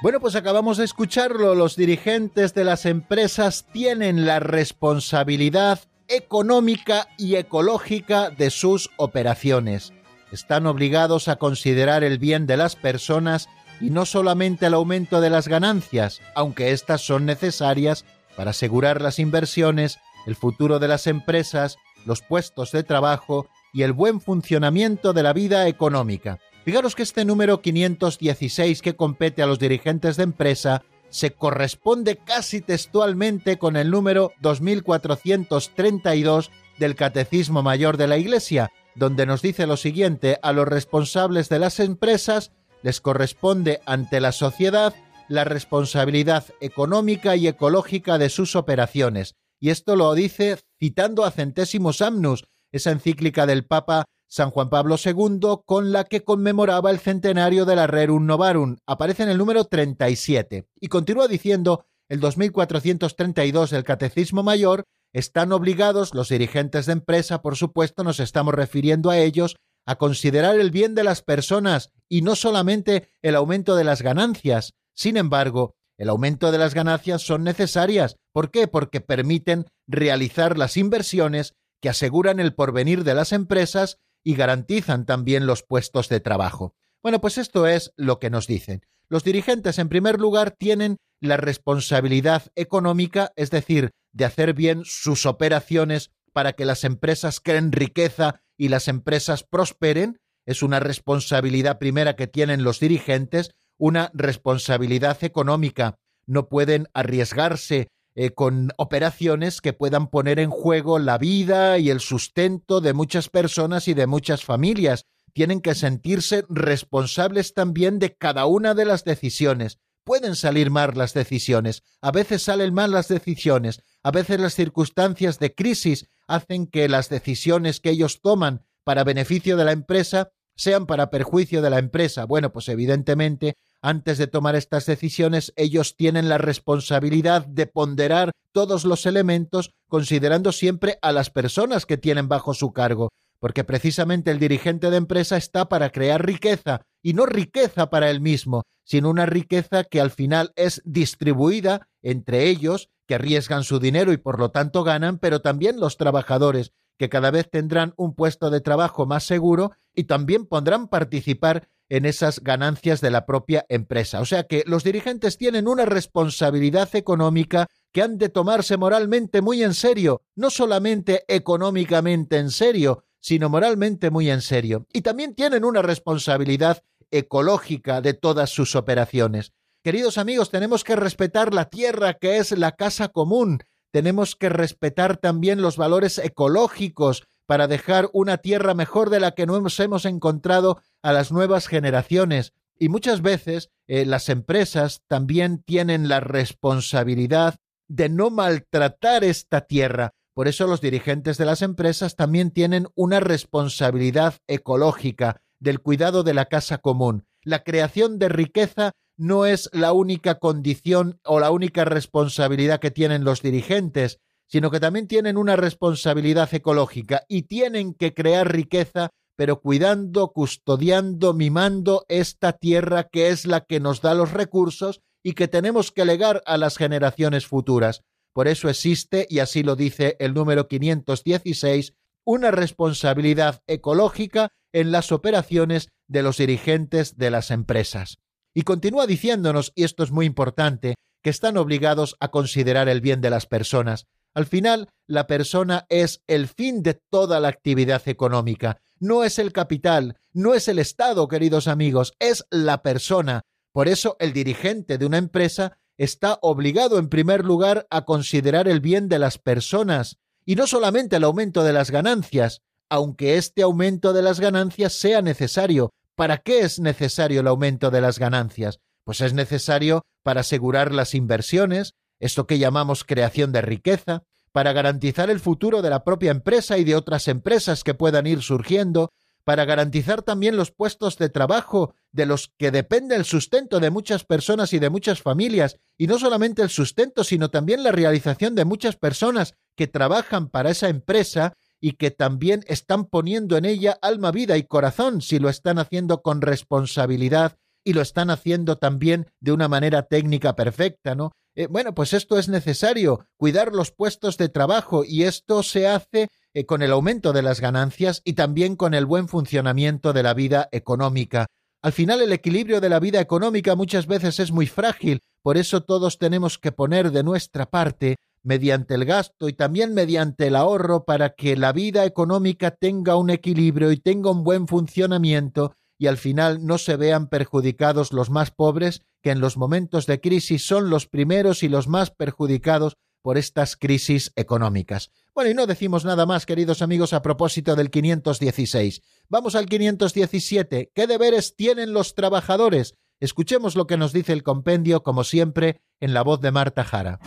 Bueno, pues acabamos de escucharlo. Los dirigentes de las empresas tienen la responsabilidad económica y ecológica de sus operaciones. Están obligados a considerar el bien de las personas y no solamente el aumento de las ganancias, aunque éstas son necesarias para asegurar las inversiones, el futuro de las empresas, los puestos de trabajo y el buen funcionamiento de la vida económica. Fijaros que este número 516 que compete a los dirigentes de empresa se corresponde casi textualmente con el número 2432 del Catecismo Mayor de la Iglesia, donde nos dice lo siguiente, a los responsables de las empresas les corresponde ante la sociedad la responsabilidad económica y ecológica de sus operaciones. Y esto lo dice citando a Centésimos Amnus, esa encíclica del Papa San Juan Pablo II, con la que conmemoraba el centenario de la Rerum Novarum. Aparece en el número 37. Y continúa diciendo el 2432 del Catecismo Mayor, están obligados los dirigentes de empresa, por supuesto, nos estamos refiriendo a ellos, a considerar el bien de las personas y no solamente el aumento de las ganancias. Sin embargo, el aumento de las ganancias son necesarias. ¿Por qué? Porque permiten realizar las inversiones que aseguran el porvenir de las empresas y garantizan también los puestos de trabajo. Bueno, pues esto es lo que nos dicen. Los dirigentes, en primer lugar, tienen la responsabilidad económica, es decir, de hacer bien sus operaciones para que las empresas creen riqueza y las empresas prosperen. Es una responsabilidad primera que tienen los dirigentes, una responsabilidad económica. No pueden arriesgarse eh, con operaciones que puedan poner en juego la vida y el sustento de muchas personas y de muchas familias. Tienen que sentirse responsables también de cada una de las decisiones. Pueden salir mal las decisiones, a veces salen mal las decisiones, a veces las circunstancias de crisis hacen que las decisiones que ellos toman para beneficio de la empresa sean para perjuicio de la empresa. Bueno, pues evidentemente antes de tomar estas decisiones, ellos tienen la responsabilidad de ponderar todos los elementos considerando siempre a las personas que tienen bajo su cargo, porque precisamente el dirigente de empresa está para crear riqueza, y no riqueza para él mismo, sino una riqueza que al final es distribuida entre ellos, que arriesgan su dinero y por lo tanto ganan, pero también los trabajadores, que cada vez tendrán un puesto de trabajo más seguro y también podrán participar en esas ganancias de la propia empresa. O sea que los dirigentes tienen una responsabilidad económica que han de tomarse moralmente muy en serio, no solamente económicamente en serio, sino moralmente muy en serio. Y también tienen una responsabilidad ecológica de todas sus operaciones. Queridos amigos, tenemos que respetar la tierra que es la casa común, tenemos que respetar también los valores ecológicos para dejar una tierra mejor de la que nos hemos encontrado a las nuevas generaciones. Y muchas veces eh, las empresas también tienen la responsabilidad de no maltratar esta tierra. Por eso los dirigentes de las empresas también tienen una responsabilidad ecológica del cuidado de la casa común. La creación de riqueza no es la única condición o la única responsabilidad que tienen los dirigentes, sino que también tienen una responsabilidad ecológica y tienen que crear riqueza, pero cuidando, custodiando, mimando esta tierra que es la que nos da los recursos y que tenemos que legar a las generaciones futuras. Por eso existe, y así lo dice el número 516, una responsabilidad ecológica en las operaciones de los dirigentes de las empresas. Y continúa diciéndonos, y esto es muy importante, que están obligados a considerar el bien de las personas. Al final, la persona es el fin de toda la actividad económica. No es el capital, no es el Estado, queridos amigos, es la persona. Por eso el dirigente de una empresa está obligado en primer lugar a considerar el bien de las personas, y no solamente el aumento de las ganancias, aunque este aumento de las ganancias sea necesario, ¿Para qué es necesario el aumento de las ganancias? Pues es necesario para asegurar las inversiones, esto que llamamos creación de riqueza, para garantizar el futuro de la propia empresa y de otras empresas que puedan ir surgiendo, para garantizar también los puestos de trabajo de los que depende el sustento de muchas personas y de muchas familias, y no solamente el sustento, sino también la realización de muchas personas que trabajan para esa empresa y que también están poniendo en ella alma, vida y corazón si lo están haciendo con responsabilidad y lo están haciendo también de una manera técnica perfecta, ¿no? Eh, bueno, pues esto es necesario, cuidar los puestos de trabajo y esto se hace eh, con el aumento de las ganancias y también con el buen funcionamiento de la vida económica. Al final el equilibrio de la vida económica muchas veces es muy frágil, por eso todos tenemos que poner de nuestra parte mediante el gasto y también mediante el ahorro para que la vida económica tenga un equilibrio y tenga un buen funcionamiento y al final no se vean perjudicados los más pobres, que en los momentos de crisis son los primeros y los más perjudicados por estas crisis económicas. Bueno, y no decimos nada más, queridos amigos, a propósito del 516. Vamos al 517. ¿Qué deberes tienen los trabajadores? Escuchemos lo que nos dice el compendio, como siempre, en la voz de Marta Jara.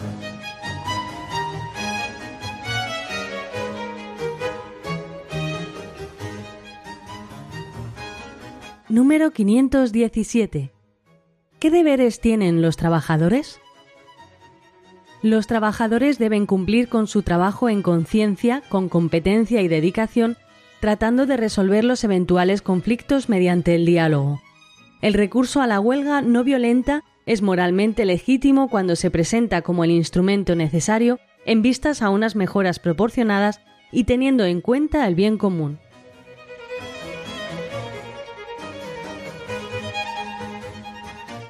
Número 517. ¿Qué deberes tienen los trabajadores? Los trabajadores deben cumplir con su trabajo en conciencia, con competencia y dedicación, tratando de resolver los eventuales conflictos mediante el diálogo. El recurso a la huelga no violenta es moralmente legítimo cuando se presenta como el instrumento necesario en vistas a unas mejoras proporcionadas y teniendo en cuenta el bien común.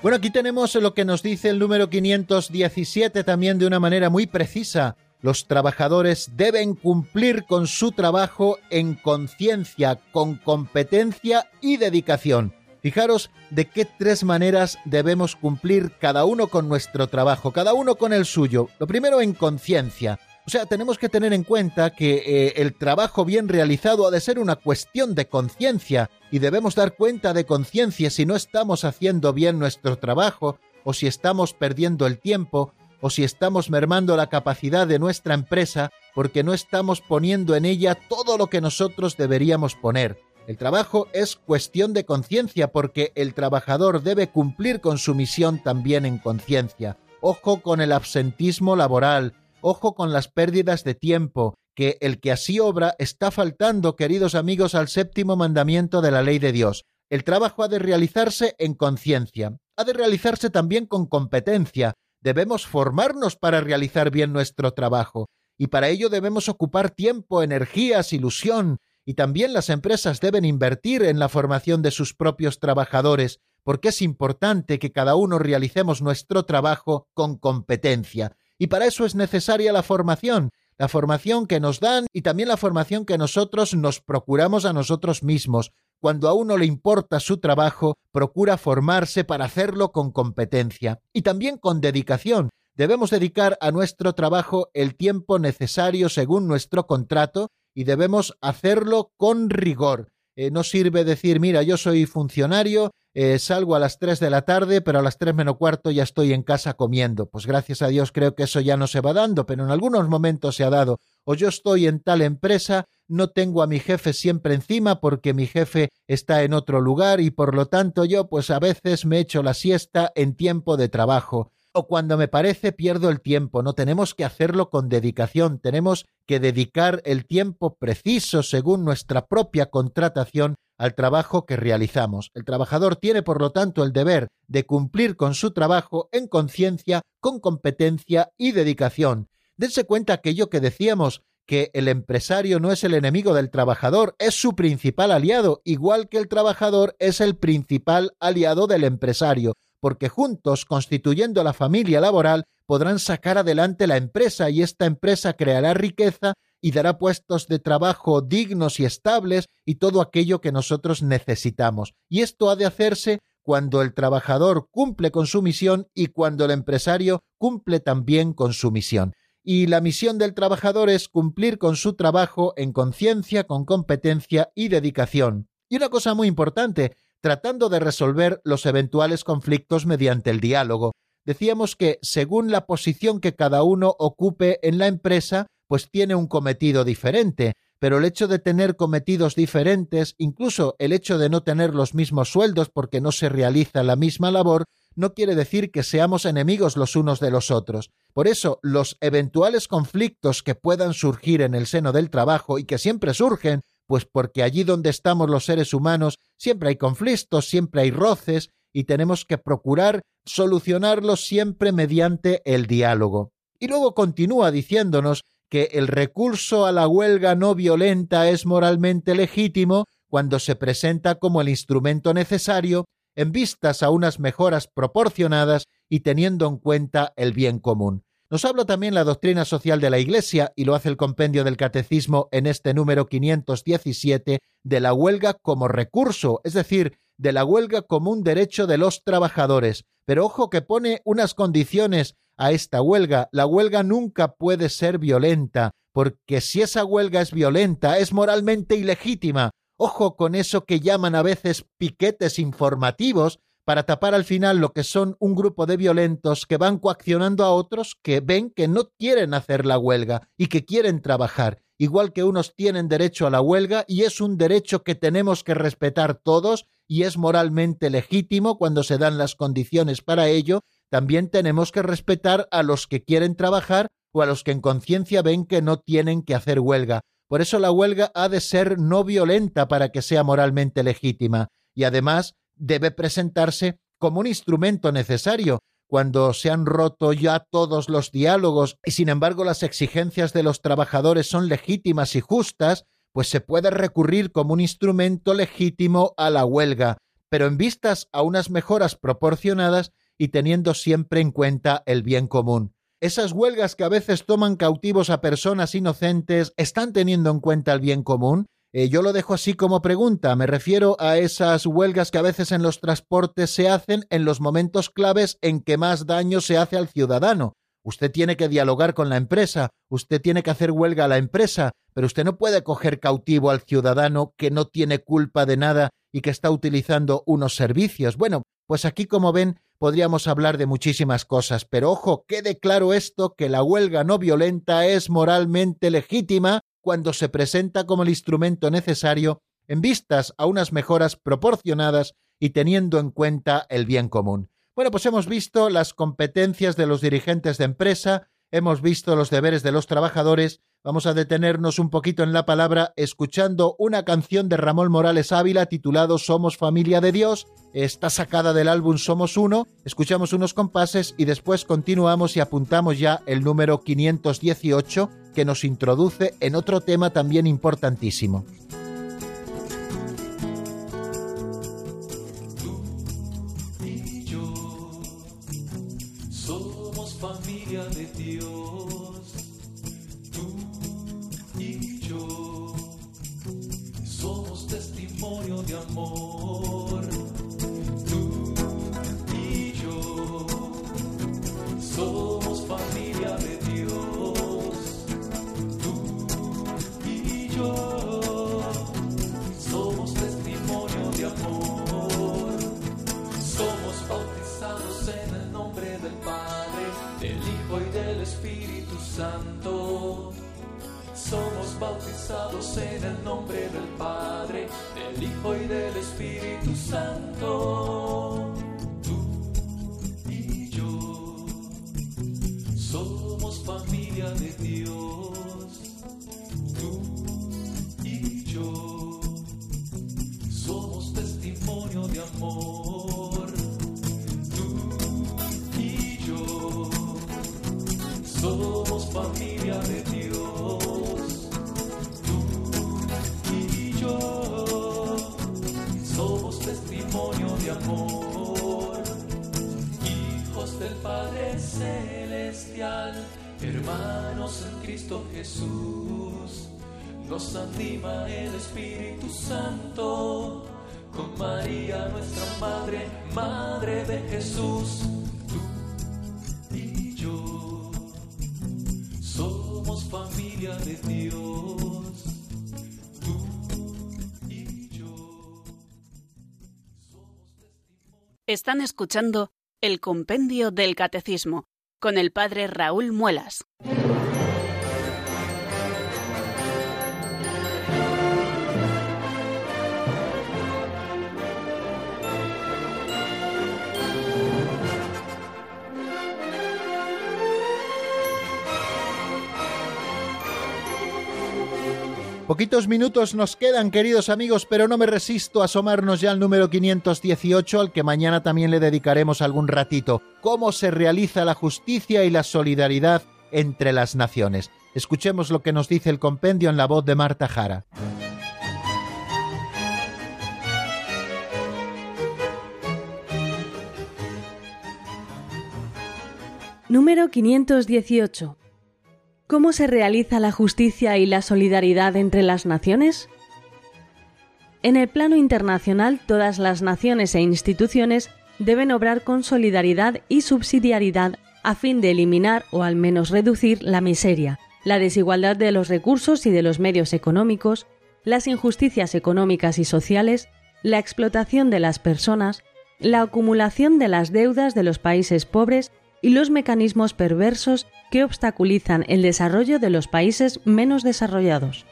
Bueno, aquí tenemos lo que nos dice el número 517 también de una manera muy precisa. Los trabajadores deben cumplir con su trabajo en conciencia, con competencia y dedicación. Fijaros de qué tres maneras debemos cumplir cada uno con nuestro trabajo, cada uno con el suyo. Lo primero en conciencia. O sea, tenemos que tener en cuenta que eh, el trabajo bien realizado ha de ser una cuestión de conciencia y debemos dar cuenta de conciencia si no estamos haciendo bien nuestro trabajo o si estamos perdiendo el tiempo o si estamos mermando la capacidad de nuestra empresa porque no estamos poniendo en ella todo lo que nosotros deberíamos poner. El trabajo es cuestión de conciencia porque el trabajador debe cumplir con su misión también en conciencia. Ojo con el absentismo laboral, Ojo con las pérdidas de tiempo, que el que así obra está faltando, queridos amigos, al séptimo mandamiento de la ley de Dios. El trabajo ha de realizarse en conciencia, ha de realizarse también con competencia. Debemos formarnos para realizar bien nuestro trabajo, y para ello debemos ocupar tiempo, energías, ilusión, y también las empresas deben invertir en la formación de sus propios trabajadores, porque es importante que cada uno realicemos nuestro trabajo con competencia. Y para eso es necesaria la formación, la formación que nos dan y también la formación que nosotros nos procuramos a nosotros mismos. Cuando a uno le importa su trabajo, procura formarse para hacerlo con competencia y también con dedicación. Debemos dedicar a nuestro trabajo el tiempo necesario según nuestro contrato y debemos hacerlo con rigor. Eh, no sirve decir, mira, yo soy funcionario, eh, salgo a las 3 de la tarde, pero a las 3 menos cuarto ya estoy en casa comiendo. Pues gracias a Dios creo que eso ya no se va dando, pero en algunos momentos se ha dado. O yo estoy en tal empresa, no tengo a mi jefe siempre encima porque mi jefe está en otro lugar y por lo tanto yo pues a veces me echo la siesta en tiempo de trabajo o cuando me parece pierdo el tiempo. No tenemos que hacerlo con dedicación, tenemos que dedicar el tiempo preciso según nuestra propia contratación al trabajo que realizamos. El trabajador tiene, por lo tanto, el deber de cumplir con su trabajo en conciencia, con competencia y dedicación. Dense cuenta aquello que decíamos, que el empresario no es el enemigo del trabajador, es su principal aliado, igual que el trabajador es el principal aliado del empresario, porque juntos, constituyendo la familia laboral, podrán sacar adelante la empresa y esta empresa creará riqueza y dará puestos de trabajo dignos y estables y todo aquello que nosotros necesitamos. Y esto ha de hacerse cuando el trabajador cumple con su misión y cuando el empresario cumple también con su misión. Y la misión del trabajador es cumplir con su trabajo en conciencia, con competencia y dedicación. Y una cosa muy importante, tratando de resolver los eventuales conflictos mediante el diálogo. Decíamos que según la posición que cada uno ocupe en la empresa, pues tiene un cometido diferente, pero el hecho de tener cometidos diferentes, incluso el hecho de no tener los mismos sueldos porque no se realiza la misma labor, no quiere decir que seamos enemigos los unos de los otros. Por eso, los eventuales conflictos que puedan surgir en el seno del trabajo y que siempre surgen, pues porque allí donde estamos los seres humanos siempre hay conflictos, siempre hay roces, y tenemos que procurar solucionarlos siempre mediante el diálogo. Y luego continúa diciéndonos que el recurso a la huelga no violenta es moralmente legítimo cuando se presenta como el instrumento necesario en vistas a unas mejoras proporcionadas y teniendo en cuenta el bien común. Nos habla también la doctrina social de la Iglesia, y lo hace el compendio del Catecismo en este número 517, de la huelga como recurso, es decir, de la huelga como un derecho de los trabajadores. Pero ojo que pone unas condiciones a esta huelga. La huelga nunca puede ser violenta, porque si esa huelga es violenta, es moralmente ilegítima, Ojo con eso que llaman a veces piquetes informativos para tapar al final lo que son un grupo de violentos que van coaccionando a otros que ven que no quieren hacer la huelga y que quieren trabajar, igual que unos tienen derecho a la huelga y es un derecho que tenemos que respetar todos y es moralmente legítimo cuando se dan las condiciones para ello, también tenemos que respetar a los que quieren trabajar o a los que en conciencia ven que no tienen que hacer huelga. Por eso la huelga ha de ser no violenta para que sea moralmente legítima y además debe presentarse como un instrumento necesario cuando se han roto ya todos los diálogos y sin embargo las exigencias de los trabajadores son legítimas y justas, pues se puede recurrir como un instrumento legítimo a la huelga, pero en vistas a unas mejoras proporcionadas y teniendo siempre en cuenta el bien común esas huelgas que a veces toman cautivos a personas inocentes, ¿están teniendo en cuenta el bien común? Eh, yo lo dejo así como pregunta. Me refiero a esas huelgas que a veces en los transportes se hacen en los momentos claves en que más daño se hace al ciudadano. Usted tiene que dialogar con la empresa, usted tiene que hacer huelga a la empresa, pero usted no puede coger cautivo al ciudadano que no tiene culpa de nada y que está utilizando unos servicios. Bueno, pues aquí, como ven, podríamos hablar de muchísimas cosas, pero ojo, quede claro esto, que la huelga no violenta es moralmente legítima cuando se presenta como el instrumento necesario en vistas a unas mejoras proporcionadas y teniendo en cuenta el bien común. Bueno, pues hemos visto las competencias de los dirigentes de empresa, hemos visto los deberes de los trabajadores, vamos a detenernos un poquito en la palabra escuchando una canción de Ramón Morales Ávila titulado Somos familia de Dios, está sacada del álbum Somos Uno, escuchamos unos compases y después continuamos y apuntamos ya el número 518 que nos introduce en otro tema también importantísimo. Del Espíritu Jesús, nos anima el Espíritu Santo, con María nuestra Madre, Madre de Jesús, tú y yo somos familia de Dios. Tú y yo Están escuchando el Compendio del Catecismo con el Padre Raúl Muelas. Poquitos minutos nos quedan, queridos amigos, pero no me resisto a asomarnos ya al número 518, al que mañana también le dedicaremos algún ratito. ¿Cómo se realiza la justicia y la solidaridad entre las naciones? Escuchemos lo que nos dice el compendio en la voz de Marta Jara. Número 518. ¿Cómo se realiza la justicia y la solidaridad entre las naciones? En el plano internacional, todas las naciones e instituciones deben obrar con solidaridad y subsidiariedad a fin de eliminar o al menos reducir la miseria, la desigualdad de los recursos y de los medios económicos, las injusticias económicas y sociales, la explotación de las personas, la acumulación de las deudas de los países pobres y los mecanismos perversos que obstaculizan el desarrollo de los países menos desarrollados.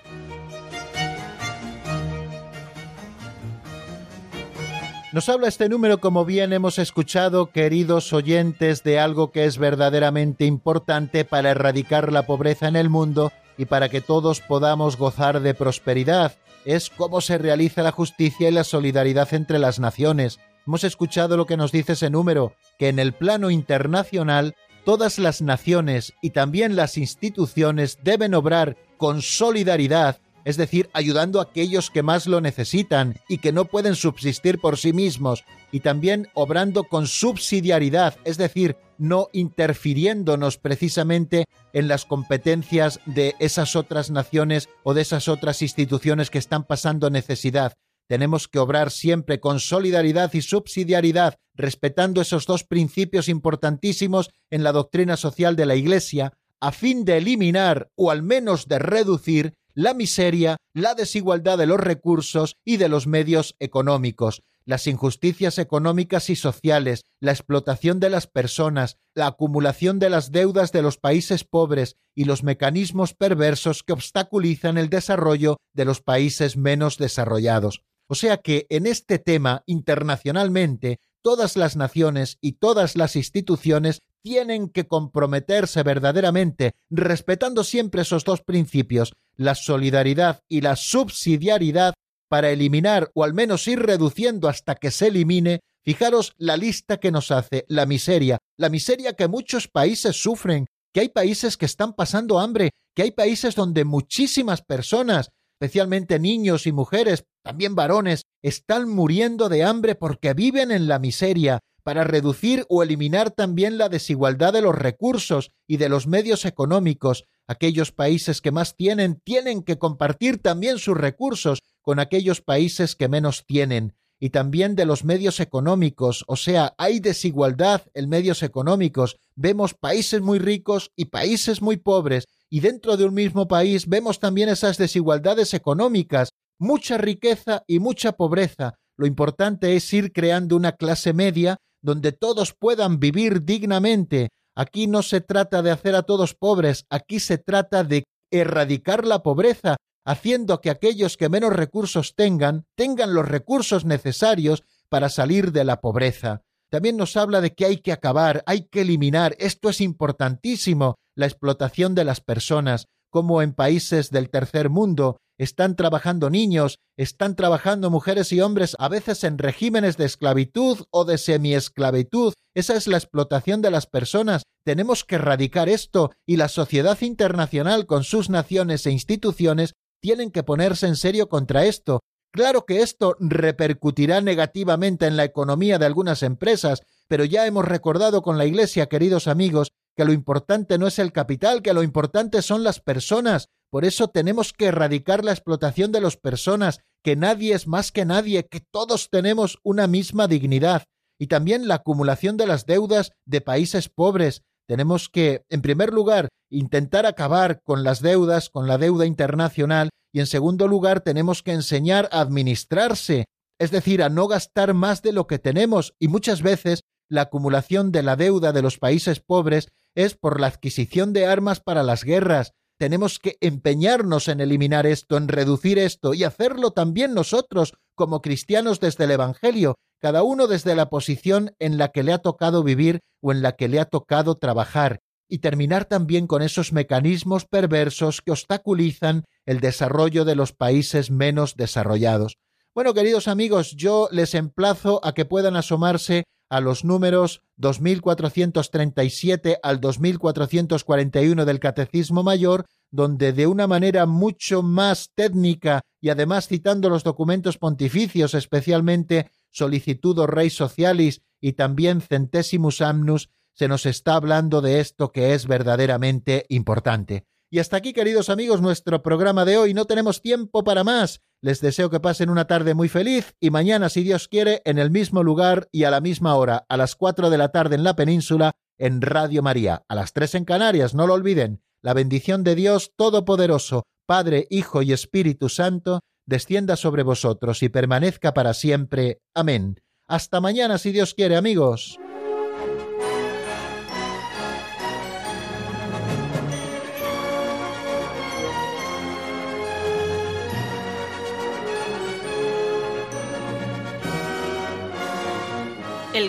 Nos habla este número, como bien hemos escuchado, queridos oyentes, de algo que es verdaderamente importante para erradicar la pobreza en el mundo y para que todos podamos gozar de prosperidad. Es cómo se realiza la justicia y la solidaridad entre las naciones. Hemos escuchado lo que nos dice ese número, que en el plano internacional todas las naciones y también las instituciones deben obrar con solidaridad, es decir, ayudando a aquellos que más lo necesitan y que no pueden subsistir por sí mismos, y también obrando con subsidiariedad, es decir, no interfiriéndonos precisamente en las competencias de esas otras naciones o de esas otras instituciones que están pasando necesidad, tenemos que obrar siempre con solidaridad y subsidiariedad, respetando esos dos principios importantísimos en la doctrina social de la Iglesia, a fin de eliminar o al menos de reducir la miseria, la desigualdad de los recursos y de los medios económicos, las injusticias económicas y sociales, la explotación de las personas, la acumulación de las deudas de los países pobres y los mecanismos perversos que obstaculizan el desarrollo de los países menos desarrollados. O sea que en este tema, internacionalmente, todas las naciones y todas las instituciones tienen que comprometerse verdaderamente, respetando siempre esos dos principios, la solidaridad y la subsidiariedad, para eliminar o al menos ir reduciendo hasta que se elimine, fijaros la lista que nos hace, la miseria, la miseria que muchos países sufren, que hay países que están pasando hambre, que hay países donde muchísimas personas especialmente niños y mujeres, también varones, están muriendo de hambre porque viven en la miseria, para reducir o eliminar también la desigualdad de los recursos y de los medios económicos. Aquellos países que más tienen tienen que compartir también sus recursos con aquellos países que menos tienen y también de los medios económicos, o sea, hay desigualdad en medios económicos. Vemos países muy ricos y países muy pobres, y dentro de un mismo país vemos también esas desigualdades económicas, mucha riqueza y mucha pobreza. Lo importante es ir creando una clase media donde todos puedan vivir dignamente. Aquí no se trata de hacer a todos pobres, aquí se trata de erradicar la pobreza haciendo que aquellos que menos recursos tengan tengan los recursos necesarios para salir de la pobreza. También nos habla de que hay que acabar, hay que eliminar, esto es importantísimo, la explotación de las personas, como en países del tercer mundo están trabajando niños, están trabajando mujeres y hombres, a veces en regímenes de esclavitud o de semiesclavitud. Esa es la explotación de las personas. Tenemos que erradicar esto y la sociedad internacional con sus naciones e instituciones tienen que ponerse en serio contra esto. Claro que esto repercutirá negativamente en la economía de algunas empresas, pero ya hemos recordado con la Iglesia, queridos amigos, que lo importante no es el capital, que lo importante son las personas. Por eso tenemos que erradicar la explotación de las personas, que nadie es más que nadie, que todos tenemos una misma dignidad. Y también la acumulación de las deudas de países pobres, tenemos que, en primer lugar, intentar acabar con las deudas, con la deuda internacional, y en segundo lugar, tenemos que enseñar a administrarse es decir, a no gastar más de lo que tenemos y muchas veces la acumulación de la deuda de los países pobres es por la adquisición de armas para las guerras. Tenemos que empeñarnos en eliminar esto, en reducir esto y hacerlo también nosotros como cristianos desde el Evangelio, cada uno desde la posición en la que le ha tocado vivir o en la que le ha tocado trabajar, y terminar también con esos mecanismos perversos que obstaculizan el desarrollo de los países menos desarrollados. Bueno, queridos amigos, yo les emplazo a que puedan asomarse a los números 2437 al 2441 del Catecismo Mayor, donde de una manera mucho más técnica y además citando los documentos pontificios, especialmente Solicitudo Rei Socialis y también Centesimus Amnus, se nos está hablando de esto que es verdaderamente importante. Y hasta aquí, queridos amigos, nuestro programa de hoy. No tenemos tiempo para más. Les deseo que pasen una tarde muy feliz y mañana, si Dios quiere, en el mismo lugar y a la misma hora, a las cuatro de la tarde en la península, en Radio María, a las tres en Canarias, no lo olviden. La bendición de Dios Todopoderoso, Padre, Hijo y Espíritu Santo, descienda sobre vosotros y permanezca para siempre. Amén. Hasta mañana, si Dios quiere, amigos.